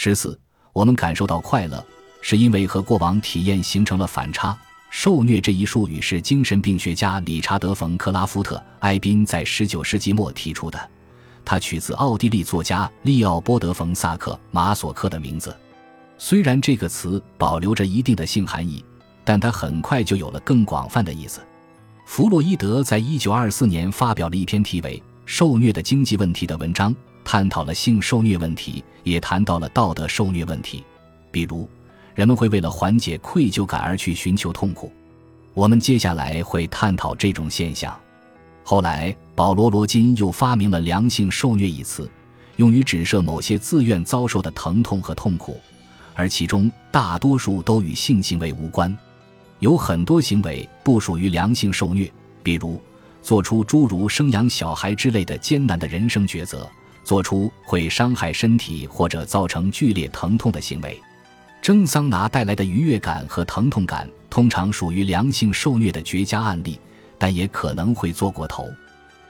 十四，我们感受到快乐，是因为和过往体验形成了反差。受虐这一术语是精神病学家理查德·冯·克拉夫特·埃宾在十九世纪末提出的，它取自奥地利作家利奥波德·冯·萨克·马索克的名字。虽然这个词保留着一定的性含义，但它很快就有了更广泛的意思。弗洛伊德在一九二四年发表了一篇题为《受虐的经济问题》的文章，探讨了性受虐问题，也谈到了道德受虐问题，比如。人们会为了缓解愧疚感而去寻求痛苦，我们接下来会探讨这种现象。后来，保罗·罗金又发明了“良性受虐”一词，用于指涉某些自愿遭受的疼痛和痛苦，而其中大多数都与性行为无关。有很多行为不属于良性受虐，比如做出诸如生养小孩之类的艰难的人生抉择，做出会伤害身体或者造成剧烈疼痛的行为。蒸桑拿带来的愉悦感和疼痛感通常属于良性受虐的绝佳案例，但也可能会做过头。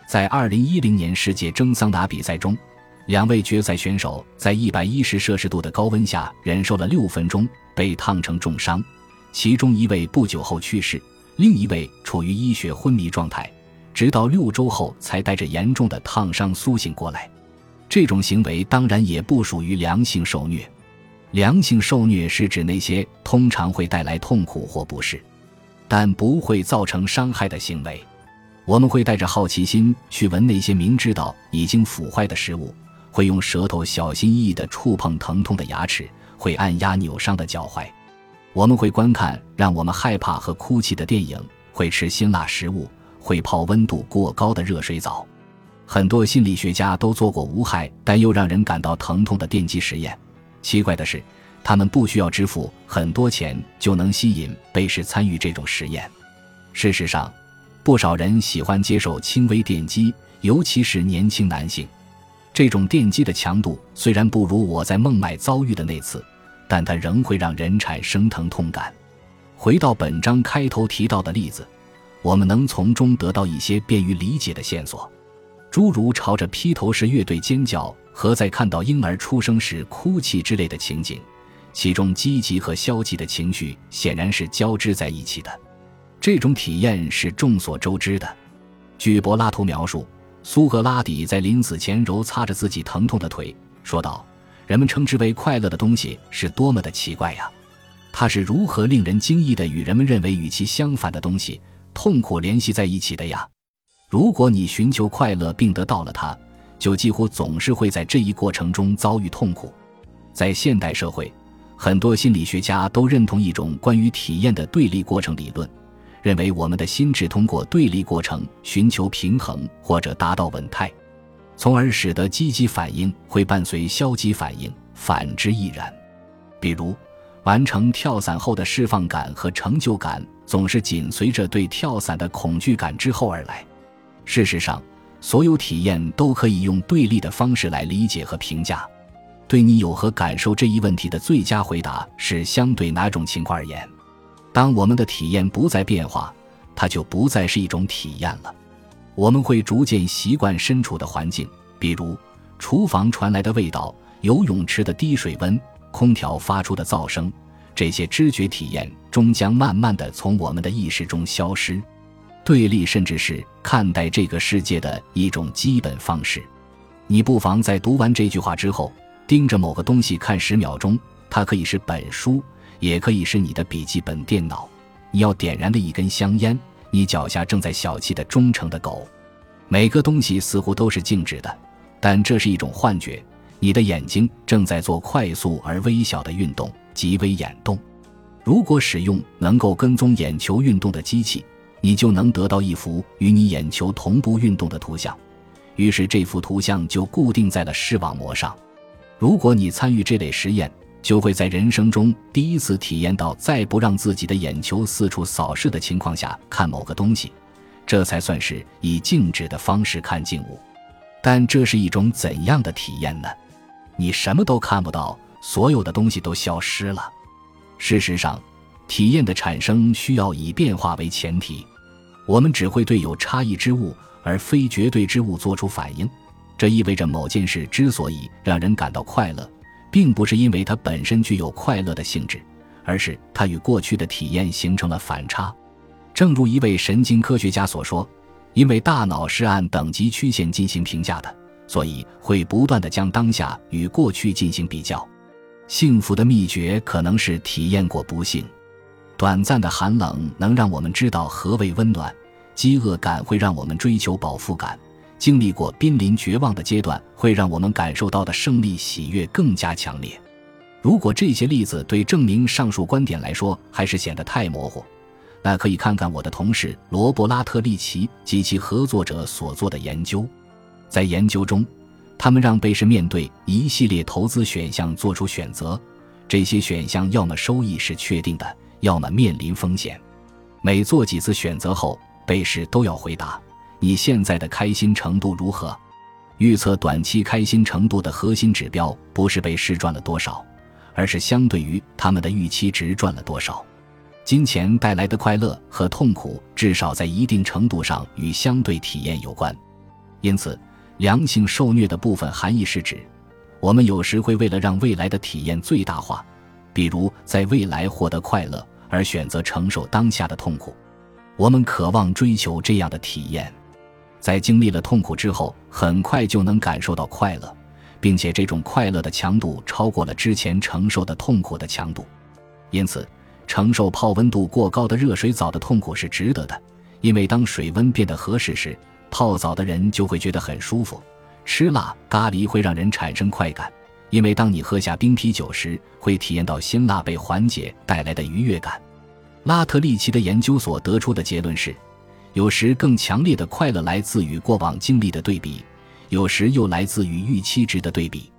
在2010年世界蒸桑拿比赛中，两位决赛选手在110摄氏度的高温下忍受了六分钟，被烫成重伤。其中一位不久后去世，另一位处于医学昏迷状态，直到六周后才带着严重的烫伤苏醒过来。这种行为当然也不属于良性受虐。良性受虐是指那些通常会带来痛苦或不适，但不会造成伤害的行为。我们会带着好奇心去闻那些明知道已经腐坏的食物，会用舌头小心翼翼地触碰疼痛的牙齿，会按压扭伤的脚踝。我们会观看让我们害怕和哭泣的电影，会吃辛辣食物，会泡温度过高的热水澡。很多心理学家都做过无害但又让人感到疼痛的电击实验。奇怪的是，他们不需要支付很多钱就能吸引被试参与这种实验。事实上，不少人喜欢接受轻微电击，尤其是年轻男性。这种电击的强度虽然不如我在孟买遭遇的那次，但它仍会让人产生疼痛感。回到本章开头提到的例子，我们能从中得到一些便于理解的线索，诸如朝着披头士乐队尖叫。和在看到婴儿出生时哭泣之类的情景，其中积极和消极的情绪显然是交织在一起的。这种体验是众所周知的。据柏拉图描述，苏格拉底在临死前揉擦着自己疼痛的腿，说道：“人们称之为快乐的东西是多么的奇怪呀！它是如何令人惊异的与人们认为与其相反的东西痛苦联系在一起的呀？如果你寻求快乐并得到了它。”就几乎总是会在这一过程中遭遇痛苦。在现代社会，很多心理学家都认同一种关于体验的对立过程理论，认为我们的心智通过对立过程寻求平衡或者达到稳态，从而使得积极反应会伴随消极反应，反之亦然。比如，完成跳伞后的释放感和成就感总是紧随着对跳伞的恐惧感之后而来。事实上，所有体验都可以用对立的方式来理解和评价。对你有何感受这一问题的最佳回答是：相对哪种情况而言，当我们的体验不再变化，它就不再是一种体验了。我们会逐渐习惯身处的环境，比如厨房传来的味道、游泳池的低水温、空调发出的噪声。这些知觉体验终将慢慢的从我们的意识中消失。对立，甚至是看待这个世界的一种基本方式。你不妨在读完这句话之后，盯着某个东西看十秒钟。它可以是本书，也可以是你的笔记本电脑。你要点燃的一根香烟，你脚下正在小憩的忠诚的狗。每个东西似乎都是静止的，但这是一种幻觉。你的眼睛正在做快速而微小的运动，极微眼动。如果使用能够跟踪眼球运动的机器。你就能得到一幅与你眼球同步运动的图像，于是这幅图像就固定在了视网膜上。如果你参与这类实验，就会在人生中第一次体验到在不让自己的眼球四处扫视的情况下看某个东西，这才算是以静止的方式看静物。但这是一种怎样的体验呢？你什么都看不到，所有的东西都消失了。事实上。体验的产生需要以变化为前提，我们只会对有差异之物而非绝对之物做出反应。这意味着某件事之所以让人感到快乐，并不是因为它本身具有快乐的性质，而是它与过去的体验形成了反差。正如一位神经科学家所说：“因为大脑是按等级曲线进行评价的，所以会不断的将当下与过去进行比较。幸福的秘诀可能是体验过不幸。短暂的寒冷能让我们知道何为温暖，饥饿感会让我们追求饱腹感。”经历过濒临绝望的阶段，会让我们感受到的胜利喜悦更加强烈。如果这些例子对证明上述观点来说还是显得太模糊，那可以看看我的同事罗伯拉特利奇及其合作者所做的研究。在研究中，他们让被试面对一系列投资选项做出选择，这些选项要么收益是确定的，要么面临风险。每做几次选择后，被试都要回答。你现在的开心程度如何？预测短期开心程度的核心指标不是被试赚了多少，而是相对于他们的预期值赚了多少。金钱带来的快乐和痛苦，至少在一定程度上与相对体验有关。因此，良性受虐的部分含义是指，我们有时会为了让未来的体验最大化，比如在未来获得快乐，而选择承受当下的痛苦。我们渴望追求这样的体验。在经历了痛苦之后，很快就能感受到快乐，并且这种快乐的强度超过了之前承受的痛苦的强度。因此，承受泡温度过高的热水澡的痛苦是值得的，因为当水温变得合适时，泡澡的人就会觉得很舒服。吃辣咖喱会让人产生快感，因为当你喝下冰啤酒时，会体验到辛辣被缓解带来的愉悦感。拉特利奇的研究所得出的结论是。有时更强烈的快乐来自于过往经历的对比，有时又来自于预期值的对比。